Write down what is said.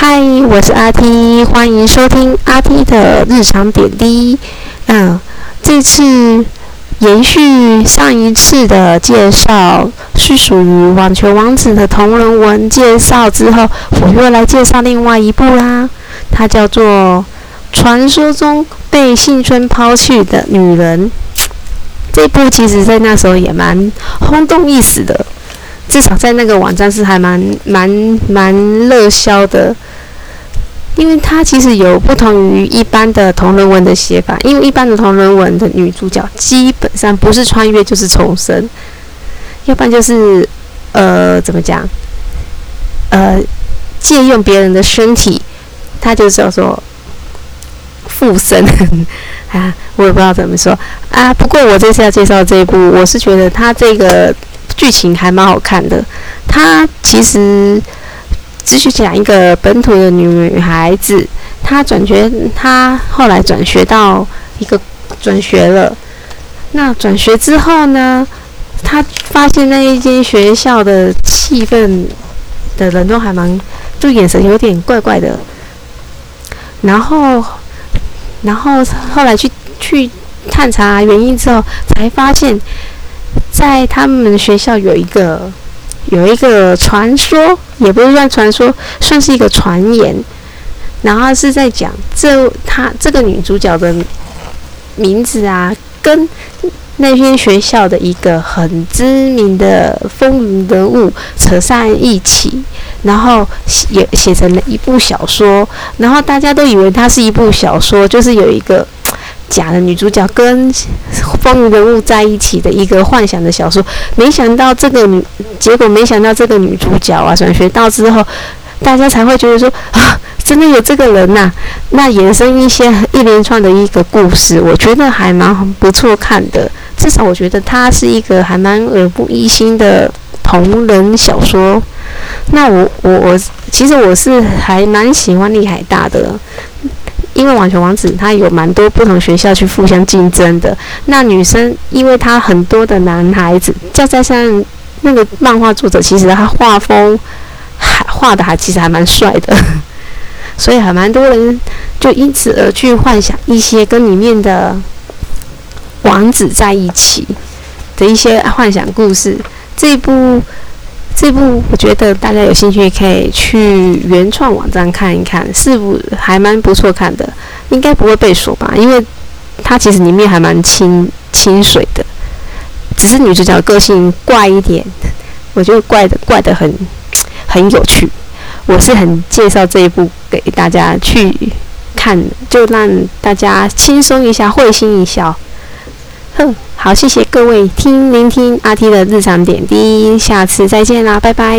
嗨，我是阿 T，欢迎收听阿 T 的日常点滴。嗯，这次延续上一次的介绍，是属于网球王子的同人文介绍之后，我又来介绍另外一部啦。它叫做《传说中被幸村抛弃的女人》。这部其实在那时候也蛮轰动一时的。至少在那个网站是还蛮蛮蛮热销的，因为它其实有不同于一般的同人文的写法，因为一般的同人文的女主角基本上不是穿越就是重生，要不然就是呃怎么讲，呃借用别人的身体，它就叫做附身啊，我也不知道怎么说啊。不过我这次要介绍这一部，我是觉得它这个。剧情还蛮好看的，它其实只是讲一个本土的女孩子，她转学，她后来转学到一个转学了。那转学之后呢，她发现那一间学校的气氛的人都还蛮，就眼神有点怪怪的。然后，然后后来去去探查原因之后，才发现。在他们学校有一个有一个传说，也不是算传说，算是一个传言。然后是在讲这她这个女主角的名字啊，跟那间学校的一个很知名的风云人物扯上一起，然后写写成了一部小说。然后大家都以为它是一部小说，就是有一个。假的女主角跟风云人物在一起的一个幻想的小说，没想到这个女，结果没想到这个女主角啊，转学到之后，大家才会觉得说啊，真的有这个人呐。那衍生一些一连串的一个故事，我觉得还蛮不错看的。至少我觉得它是一个还蛮耳目一新的同人小说。那我我我，其实我是还蛮喜欢厉海大的。因为网球王子他有蛮多不同学校去互相竞争的，那女生因为他很多的男孩子，再加上那个漫画作者其实他画风还画的还其实还蛮帅的，所以还蛮多人就因此而去幻想一些跟里面的王子在一起的一些幻想故事。这一部。这部我觉得大家有兴趣可以去原创网站看一看，是不还蛮不错看的，应该不会被锁吧？因为它其实里面还蛮清清水的，只是女主角个性怪一点，我觉得怪的怪的很很有趣。我是很介绍这一部给大家去看，就让大家轻松一下，会心一笑。嗯。好，谢谢各位听聆听阿 T 的日常点滴，下次再见啦，拜拜。